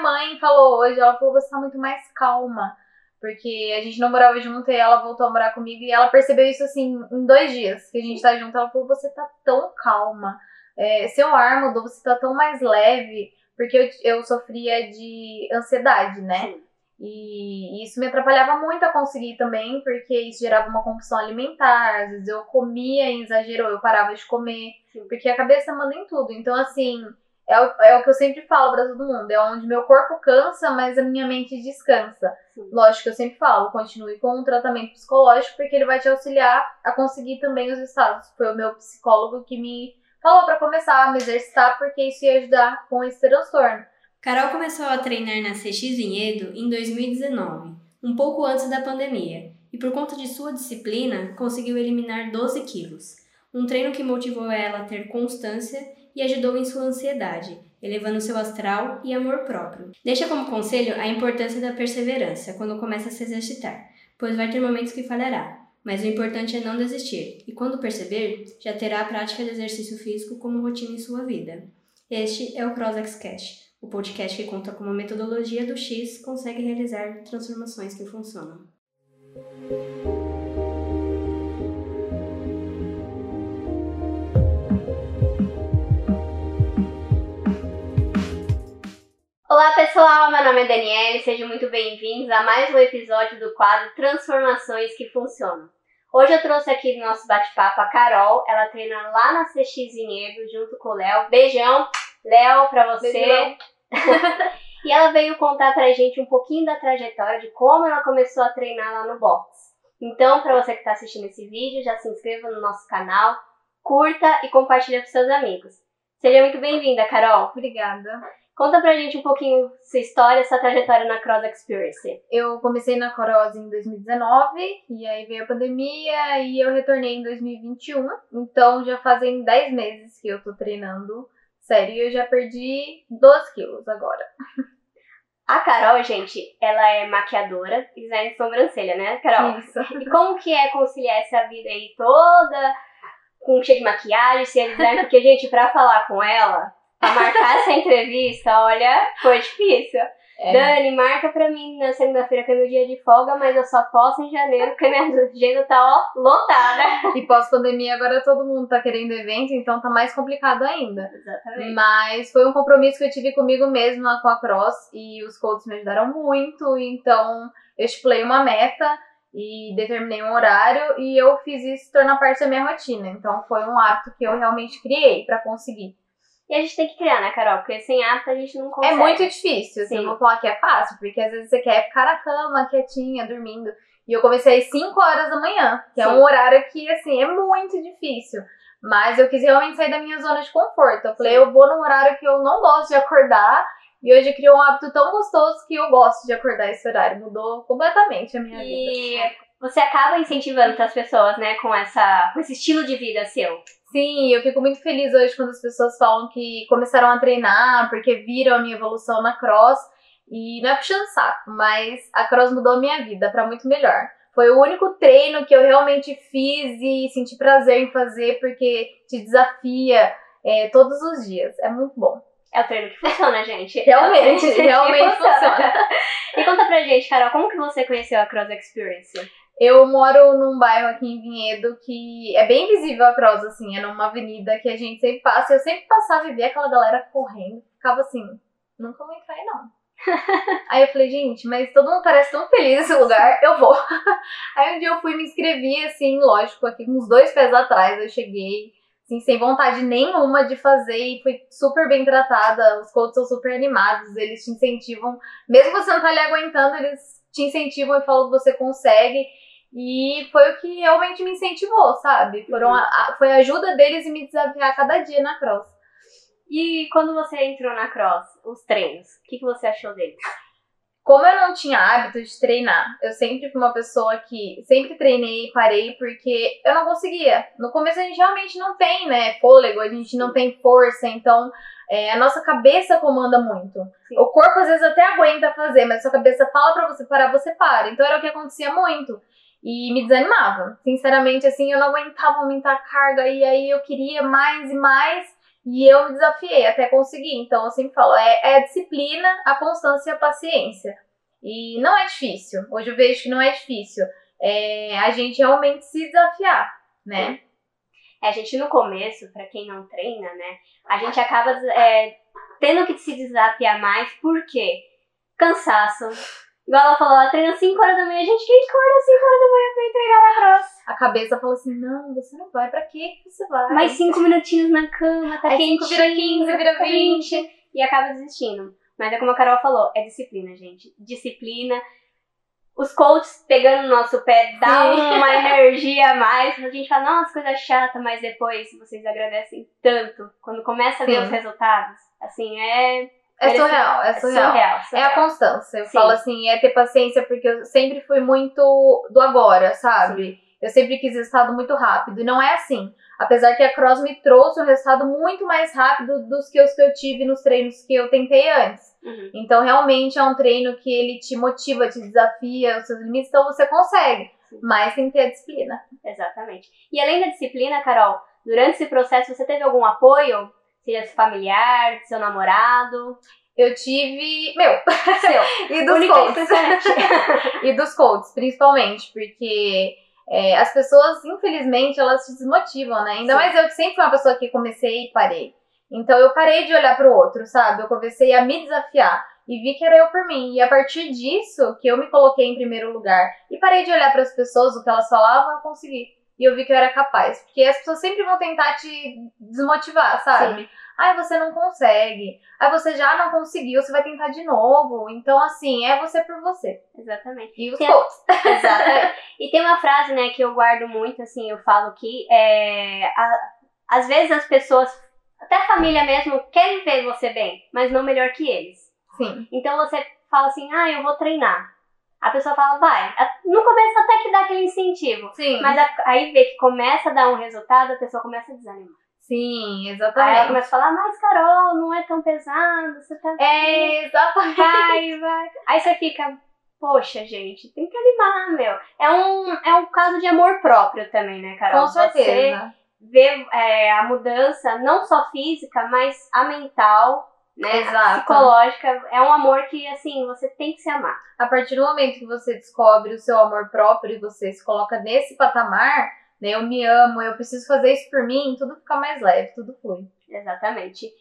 minha mãe falou hoje, ela falou, você tá muito mais calma. Porque a gente não morava junto e ela voltou a morar comigo e ela percebeu isso assim em dois dias que a gente tá junto. Ela falou: Você tá tão calma, é, seu ar mudou, você tá tão mais leve. Porque eu, eu sofria de ansiedade, né? Sim. E isso me atrapalhava muito a conseguir também, porque isso gerava uma compulsão alimentar. Às vezes eu comia em exagero, eu parava de comer, porque a cabeça manda em tudo. Então, assim, é o, é o que eu sempre falo para todo mundo: é onde meu corpo cansa, mas a minha mente descansa. Sim. Lógico que eu sempre falo: continue com um tratamento psicológico, porque ele vai te auxiliar a conseguir também os estados. Foi o meu psicólogo que me falou para começar a me exercitar, porque isso ia ajudar com esse transtorno. Carol começou a treinar na CX Vinhedo em 2019, um pouco antes da pandemia, e por conta de sua disciplina, conseguiu eliminar 12 quilos. Um treino que motivou ela a ter constância e ajudou em sua ansiedade, elevando seu astral e amor próprio. Deixa como conselho a importância da perseverança quando começa a se exercitar, pois vai ter momentos que falhará, mas o importante é não desistir, e quando perceber, já terá a prática de exercício físico como rotina em sua vida. Este é o CrossX Cash o podcast que conta como a metodologia do X consegue realizar transformações que funcionam. Olá pessoal, meu nome é Daniele, sejam muito bem-vindos a mais um episódio do quadro Transformações que Funcionam. Hoje eu trouxe aqui no nosso bate-papo a Carol, ela treina lá na CX Vinhedo junto com o Léo. Beijão, Léo, pra você. Beijão. e ela veio contar pra gente um pouquinho da trajetória de como ela começou a treinar lá no box. Então, para você que está assistindo esse vídeo, já se inscreva no nosso canal, curta e compartilha com seus amigos. Seja muito bem-vinda, Carol. Obrigada. Conta pra gente um pouquinho sua história, sua trajetória na Cross Experience. Eu comecei na Cross em 2019, e aí veio a pandemia, e eu retornei em 2021. Então já fazem 10 meses que eu tô treinando Sério, eu já perdi 12 quilos agora. A Carol, gente, ela é maquiadora e design de sobrancelha, né, Carol? Isso. E como que é conciliar essa vida aí toda com cheio de maquiagem, ser design? Porque, gente, pra falar com ela, marcar essa entrevista, olha, foi difícil. É. Dani, marca pra mim na segunda-feira que é meu dia de folga, mas eu só posso em janeiro, porque minha agenda tá ó, lotada. E pós-pandemia agora todo mundo tá querendo evento, então tá mais complicado ainda. Exatamente. Mas foi um compromisso que eu tive comigo mesma com a Cross e os coaches me ajudaram muito, então eu estipulei uma meta e determinei um horário e eu fiz isso tornar parte da minha rotina. Então foi um hábito que eu realmente criei para conseguir. E a gente tem que criar, né, Carol? Porque sem hábito a gente não consegue. É muito difícil, assim, Sim. vou falar que é fácil, porque às vezes você quer ficar na cama, quietinha, dormindo. E eu comecei às 5 horas da manhã, que Sim. é um horário que, assim, é muito difícil. Mas eu quis realmente sair da minha zona de conforto. Eu falei, Sim. eu vou num horário que eu não gosto de acordar. E hoje criou um hábito tão gostoso que eu gosto de acordar esse horário. Mudou completamente a minha e... vida. Você acaba incentivando as pessoas, né, com, essa, com esse estilo de vida seu. Sim, eu fico muito feliz hoje quando as pessoas falam que começaram a treinar porque viram a minha evolução na cross. E não é puxando saco, mas a cross mudou a minha vida para muito melhor. Foi o único treino que eu realmente fiz e senti prazer em fazer porque te desafia é, todos os dias. É muito bom. É o treino que funciona, gente. realmente, é realmente funciona. funciona. e conta pra gente, Carol, como que você conheceu a Cross Experience? Eu moro num bairro aqui em Vinhedo que é bem visível a Cross, assim, é numa avenida que a gente sempre passa. Eu sempre passava e via aquela galera correndo, ficava assim, nunca vou entrar aí não. aí eu falei, gente, mas todo mundo parece tão feliz nesse lugar, eu vou. aí um dia eu fui me inscrevi, assim, lógico, aqui uns dois pés atrás eu cheguei, assim, sem vontade nenhuma de fazer e fui super bem tratada. Os coaches são super animados, eles te incentivam, mesmo você não tá ali aguentando, eles te incentivam e falam que você consegue. E foi o que realmente me incentivou, sabe? Foram a, a, foi a ajuda deles em me desafiar cada dia na cross. E quando você entrou na cross, os treinos, o que, que você achou deles? Como eu não tinha hábito de treinar, eu sempre fui uma pessoa que sempre treinei e parei porque eu não conseguia. No começo a gente realmente não tem, né, fôlego, a gente não tem força, então é, a nossa cabeça comanda muito. Sim. O corpo às vezes até aguenta fazer, mas a sua cabeça fala para você parar, você para. Então era o que acontecia muito e me desanimava. Sinceramente, assim, eu não aguentava aumentar a carga e aí eu queria mais e mais E eu me desafiei até conseguir. Então, eu sempre falo, é, é a disciplina, a constância e a paciência. E não é difícil. Hoje eu vejo que não é difícil. É a gente realmente se desafiar, né? É, a gente no começo, para quem não treina, né, a gente acaba é, tendo que se desafiar mais, por quê? Cansaço. Igual ela falou, ela treina 5 horas da manhã, a gente quem acorda 5 horas da manhã pra ir treinar na cross. A cabeça fala assim, não, você não vai, pra que você vai? Mais 5 minutinhos na cama, tá Aí quentinho. 5 vira 15, vira 20. E acaba desistindo. Mas é como a Carol falou, é disciplina, gente. Disciplina. Os coaches pegando no nosso pé dá Sim. uma energia a mais. A gente fala, nossa, coisa chata, mas depois vocês agradecem tanto. Quando começa a ver Sim. os resultados. Assim, é. É surreal, é surreal. surreal, É a surreal. constância. Eu Sim. falo assim, é ter paciência, porque eu sempre fui muito do agora, sabe? Eu sempre quis resultado muito rápido. E não é assim. Apesar que a Cross me trouxe um resultado muito mais rápido dos que os que eu tive nos treinos que eu tentei antes. Uhum. Então, realmente é um treino que ele te motiva, te desafia os seus limites, então você consegue. Sim. Mas tem que ter a disciplina. Exatamente. E além da disciplina, Carol, durante esse processo você teve algum apoio? Seja familiar, seu namorado, Eu tive. Meu, seu. e dos especialmente. e dos coaches, principalmente, porque é, as pessoas, infelizmente, elas se desmotivam, né? Ainda Sim. mais eu que sempre fui uma pessoa que comecei e parei. Então eu parei de olhar pro outro, sabe? Eu comecei a me desafiar e vi que era eu por mim. E a partir disso que eu me coloquei em primeiro lugar e parei de olhar para as pessoas, o que elas falavam, eu consegui. E eu vi que eu era capaz. Porque as pessoas sempre vão tentar te desmotivar, sabe? Ai, você não consegue. Ai, você já não conseguiu, você vai tentar de novo. Então, assim, é você por você. Exatamente. E os Tem- coaches. Exatamente. E tem uma frase, né, que eu guardo muito, assim, eu falo que é, a- às vezes as pessoas, até a família mesmo, querem ver você bem, mas não melhor que eles. Sim. Então você fala assim, ah, eu vou treinar. A pessoa fala, vai. A- No começo até que dá aquele incentivo. Sim. Mas aí vê que começa a dar um resultado, a pessoa começa a desanimar. Sim, Aí ela exatamente. começa a falar, mas Carol, não é tão pesado, você tá. É, exatamente. Vai, vai. Aí você fica, poxa, gente, tem que animar, meu. É um, é um caso de amor próprio também, né, Carol? Com certeza. Você vê é, a mudança, não só física, mas a mental, né? Exato. psicológica. É um amor que, assim, você tem que se amar. A partir do momento que você descobre o seu amor próprio e você se coloca nesse patamar, né? Eu me amo, eu preciso fazer isso por mim, tudo fica mais leve, tudo flui. Exatamente.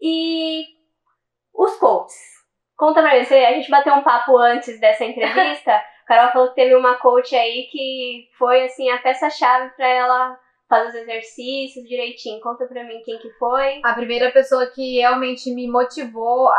E os coaches. Conta pra mim, você- a gente bateu um papo antes dessa entrevista. Carol falou que teve uma coach aí que foi assim a peça-chave pra ela fazer os exercícios direitinho. Conta pra mim quem que foi. A primeira pessoa que realmente me motivou a,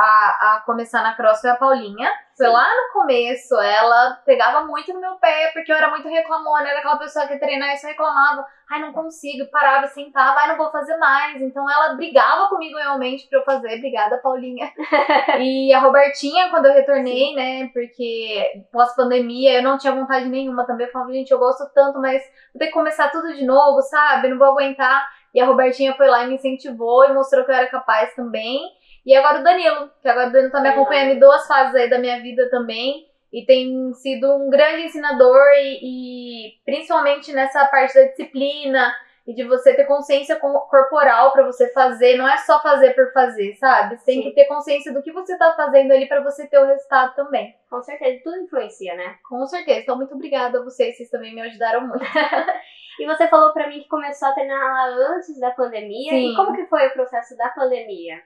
a começar na cross foi a Paulinha. Foi Sim. lá no começo, ela pegava muito no meu pé, porque eu era muito reclamona, era aquela pessoa que treinava e só reclamava. Ai, não consigo, parava, sentava, ai, não vou fazer mais. Então ela brigava comigo realmente pra eu fazer. Obrigada, Paulinha. e a Robertinha, quando eu retornei, né, porque pós-pandemia eu não tinha vontade nenhuma também. Eu falava, gente, eu gosto tanto, mas vou ter que começar tudo de novo, sabe? Não vou aguentar. E a Robertinha foi lá e me incentivou e mostrou que eu era capaz também. E agora o Danilo, que agora o Danilo tá me acompanhando em duas fases aí da minha vida também. E tem sido um grande ensinador e, e principalmente nessa parte da disciplina e de você ter consciência co- corporal pra você fazer. Não é só fazer por fazer, sabe? Você tem Sim. que ter consciência do que você tá fazendo ali pra você ter o resultado também. Com certeza, tudo influencia, né? Com certeza. Então, muito obrigada a vocês. Vocês também me ajudaram muito. E você falou pra mim que começou a treinar lá antes da pandemia. Sim. E como que foi o processo da pandemia?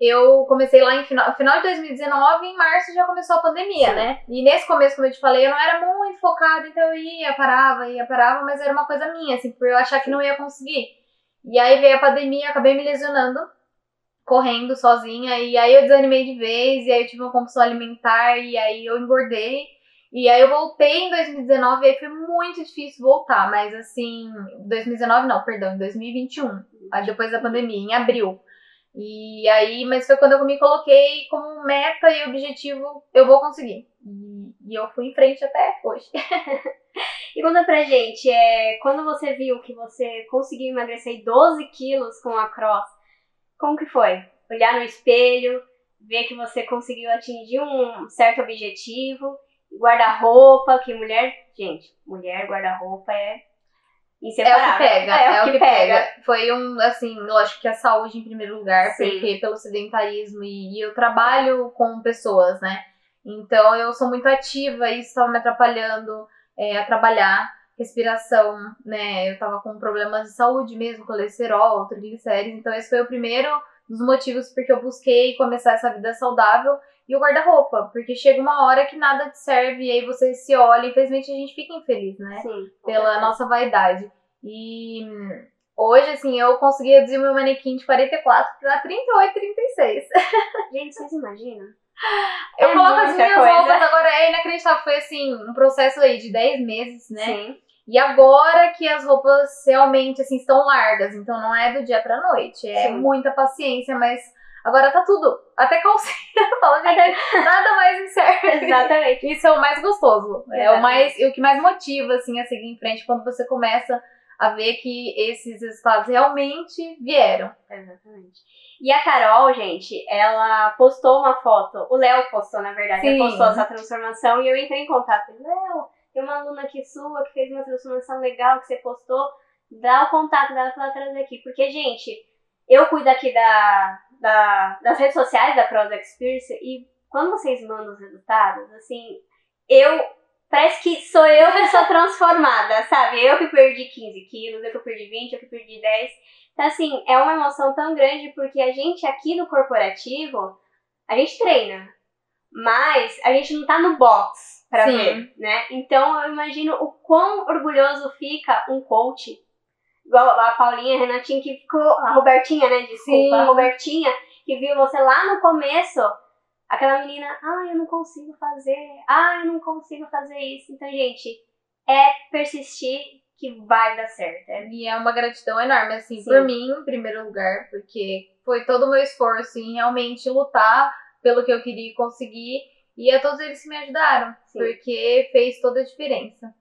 Eu comecei lá em final, final de 2019 e em março já começou a pandemia, Sim. né? E nesse começo, como eu te falei, eu não era muito focada, então eu ia, parava, ia, parava, mas era uma coisa minha, assim, por eu achar que não ia conseguir. E aí veio a pandemia, acabei me lesionando, correndo sozinha, e aí eu desanimei de vez, e aí eu tive uma compulsão alimentar, e aí eu engordei. E aí eu voltei em 2019 e aí foi muito difícil voltar, mas assim, 2019 não, perdão, em 2021, aí depois da pandemia, em abril. E aí, mas foi quando eu me coloquei como meta e objetivo, eu vou conseguir. E, e eu fui em frente até hoje. E conta pra gente, é, quando você viu que você conseguiu emagrecer 12 quilos com a cross, como que foi? Olhar no espelho, ver que você conseguiu atingir um certo objetivo. Guarda-roupa, que mulher. Gente, mulher, guarda-roupa é inseparável. É o que pega, é, é o que, pega. pega. Foi um, assim, lógico que a saúde em primeiro lugar, Sim. porque pelo sedentarismo e, e eu trabalho com pessoas, né? Então eu sou muito ativa e isso estava me atrapalhando é, a trabalhar. Respiração, né? Eu tava com problemas de saúde mesmo, colesterol, triglicérides. Então esse foi o primeiro dos motivos porque eu busquei começar essa vida saudável e o guarda-roupa, porque chega uma hora que nada te serve e aí você se olha, infelizmente a gente fica infeliz, né? Sim. Pela nossa vaidade. E hoje, assim, eu consegui reduzir meu manequim de 44 para 38, 36. Gente, vocês imaginam? Eu é coloco as minhas coisa. roupas, agora é inacreditável. Foi assim, um processo aí de 10 meses, né? Sim. E agora que as roupas realmente assim estão largas, então não é do dia pra noite, é Sim. muita paciência, mas agora tá tudo, até calcinha, fala gente, nada mais incerto. Exatamente. Isso é o mais gostoso, Exatamente. é o mais, o que mais motiva assim a seguir em frente quando você começa a ver que esses resultados realmente vieram. Exatamente. E a Carol, gente, ela postou uma foto, o Léo postou, na verdade, Sim. postou essa transformação e eu entrei em contato. Léo, tem uma aluna aqui sua que fez uma transformação legal que você postou, dá o contato dela pra ela trazer aqui. Porque, gente, eu cuido aqui da, da, das redes sociais da Cross Experience e quando vocês mandam os resultados, assim, eu parece que sou eu a pessoa transformada, sabe? Eu que perdi 15 quilos, eu que perdi 20, eu que perdi 10. Então, assim, é uma emoção tão grande porque a gente aqui no corporativo, a gente treina, mas a gente não tá no box pra Sim. ver, né? Então, eu imagino o quão orgulhoso fica um coach, igual a Paulinha, a Renatinha, que ficou, a Robertinha, né? Desculpa, Sim. a Robertinha, que viu você lá no começo, aquela menina, ah, eu não consigo fazer, ah, eu não consigo fazer isso. Então, gente, é persistir que vai dar certo. É. E é uma gratidão enorme, assim, Sim. por mim, em primeiro lugar, porque foi todo o meu esforço em realmente lutar pelo que eu queria conseguir e a todos eles que me ajudaram, Sim. porque fez toda a diferença.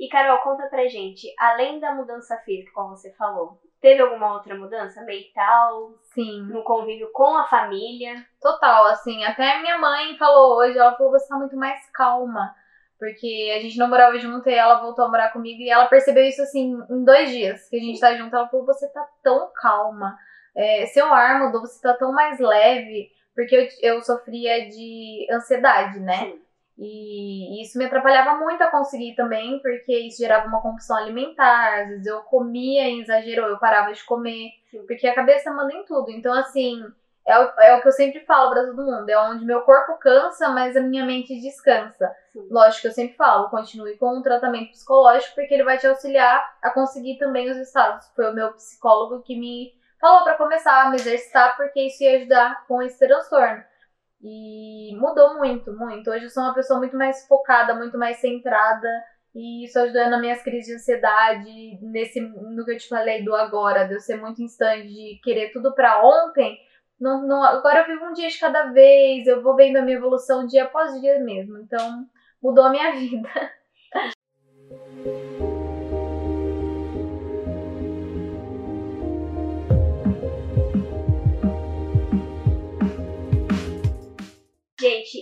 E Carol, conta pra gente, além da mudança física, como você falou, teve alguma outra mudança mental? Sim. No convívio com a família? Total, assim, até minha mãe falou hoje, ela falou, você tá muito mais calma. Porque a gente não morava junto e ela voltou a morar comigo e ela percebeu isso assim em dois dias que a gente tá junto. Ela falou: Você tá tão calma, é, seu ar mudou, você tá tão mais leve. Porque eu, eu sofria de ansiedade, né? Sim. E isso me atrapalhava muito a conseguir também, porque isso gerava uma compulsão alimentar. Às vezes eu comia em exagero, eu parava de comer, porque a cabeça manda em tudo. Então, assim, é o, é o que eu sempre falo para todo mundo. É onde meu corpo cansa, mas a minha mente descansa. Sim. Lógico que eu sempre falo, continue com um tratamento psicológico, porque ele vai te auxiliar a conseguir também os estados. Foi o meu psicólogo que me falou para começar a me exercitar, porque isso ia ajudar com esse transtorno. E mudou muito, muito. Hoje eu sou uma pessoa muito mais focada, muito mais centrada. E isso ajudou nas minhas crises de ansiedade, nesse, no que eu te falei do agora, de eu ser muito instante, de querer tudo para ontem não, não, agora eu vivo um dia de cada vez, eu vou vendo a minha evolução dia após dia mesmo. Então, mudou a minha vida.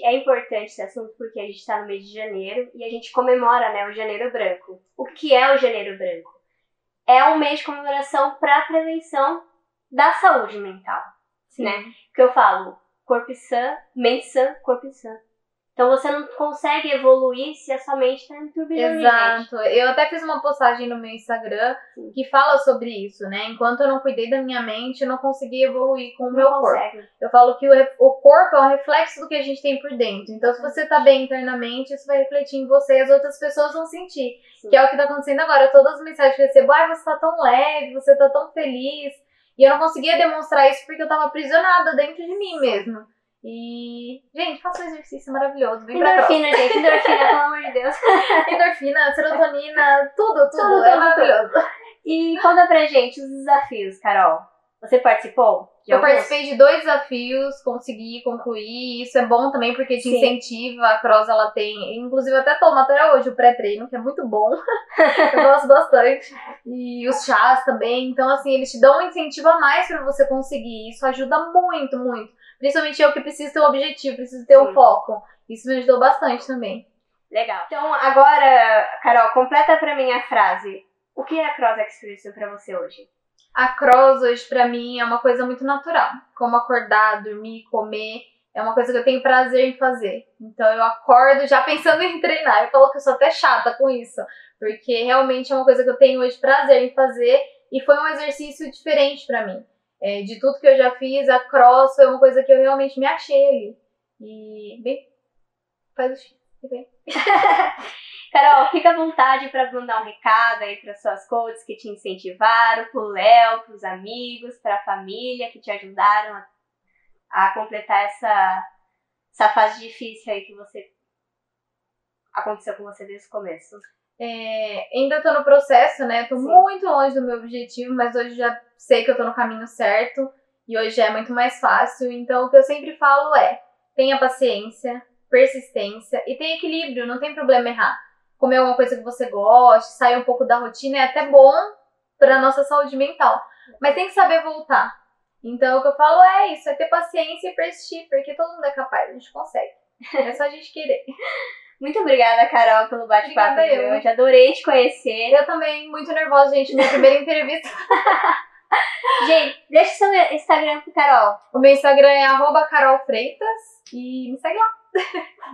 É importante esse assunto porque a gente está no mês de janeiro e a gente comemora né, o Janeiro Branco. O que é o Janeiro Branco? É um mês de comemoração para a prevenção da saúde mental né? Que eu falo, corpo sã, mente sã, corpo sã. Então você não consegue evoluir se a sua mente está em turbilhão Exato. Eu até fiz uma postagem no meu Instagram Sim. que fala sobre isso, né? Enquanto eu não cuidei da minha mente, eu não consegui evoluir com o meu consegue. corpo. Eu falo que o, o corpo é um reflexo do que a gente tem por dentro. Então, se você tá bem internamente, isso vai refletir em você e as outras pessoas vão sentir. Sim. Que é o que tá acontecendo agora. Todas as mensagens que eu recebo, ai, você tá tão leve, você tá tão feliz. E eu não conseguia demonstrar isso porque eu tava aprisionada dentro de mim mesmo. E, gente, faça um exercício maravilhoso. Vem endorfina, gente, endorfina, pelo amor de Deus. endorfina, serotonina, tudo, tudo. tudo é tudo, maravilhoso. Tudo. E conta pra gente os desafios, Carol. Você participou? eu alguns? participei de dois desafios, consegui concluir. Isso é bom também porque te Sim. incentiva. A Cross ela tem, inclusive até tomo até hoje o pré-treino, que é muito bom. eu gosto bastante. E os chás também. Então, assim, eles te dão um incentivo a mais para você conseguir. Isso ajuda muito, muito. Principalmente eu que preciso ter um objetivo, preciso ter um Sim. foco. Isso me ajudou bastante também. Legal. Então, agora, Carol, completa pra mim a frase. O que é a Cross Experience pra você hoje? A cross hoje pra mim é uma coisa muito natural. Como acordar, dormir, comer. É uma coisa que eu tenho prazer em fazer. Então eu acordo já pensando em treinar. Eu falo que eu sou até chata com isso. Porque realmente é uma coisa que eu tenho hoje prazer em fazer. E foi um exercício diferente pra mim. É, de tudo que eu já fiz, a cross foi uma coisa que eu realmente me achei ali. E, bem, faz o X. Carol, fica à vontade para mandar um recado aí para suas coaches que te incentivaram, pro Léo, pros amigos, pra família que te ajudaram a, a completar essa, essa fase difícil aí que você aconteceu com você desde o começo. É, ainda tô no processo, né? Tô Sim. muito longe do meu objetivo, mas hoje já sei que eu tô no caminho certo e hoje é muito mais fácil. Então, o que eu sempre falo é: tenha paciência, persistência e tenha equilíbrio, não tem problema errar. Comer alguma coisa que você goste, sair um pouco da rotina é até bom pra nossa saúde mental, mas tem que saber voltar. Então, o que eu falo é isso: é ter paciência e persistir, porque todo mundo é capaz, a gente consegue. É só a gente querer. Muito obrigada, Carol, pelo bate-papo de eu. hoje. Adorei te conhecer. Eu também, muito nervosa, gente. Minha primeira entrevista. Gente, deixa seu Instagram pro Carol. O meu Instagram é arroba Carol Freitas e me segue lá.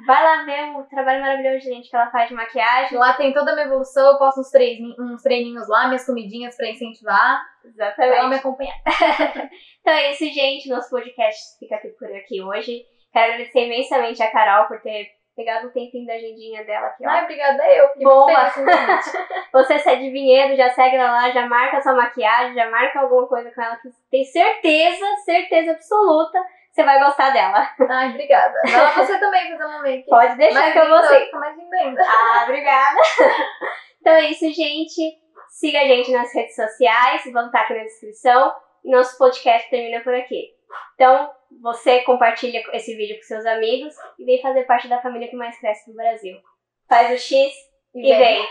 Vai lá ver o trabalho maravilhoso, gente, que ela faz de maquiagem. Lá tem toda a minha evolução, eu posto uns, treini- uns treininhos lá, minhas comidinhas pra incentivar. Vai lá me Exatamente. acompanhar. Então é isso, gente. Nosso podcast fica aqui por aqui hoje. Quero agradecer imensamente a Carol por ter pegado um tempinho da agendinha dela aqui, ó. Ai, obrigada eu. Fiquei Boa. o. Você se é de Vinhedo, já segue ela lá, já marca sua maquiagem, já marca alguma coisa com ela que tem certeza, certeza absoluta, você vai gostar dela. Ai, obrigada. Vai lá você também fazer um make. Pode deixar mais que eu vou. Fica mais linda ainda. Ah, obrigada. Então é isso, gente. Siga a gente nas redes sociais, vão estar aqui na descrição. E nosso podcast termina por aqui. Então, você compartilha esse vídeo com seus amigos e vem fazer parte da família que mais cresce no Brasil. Faz o X e vem. vem.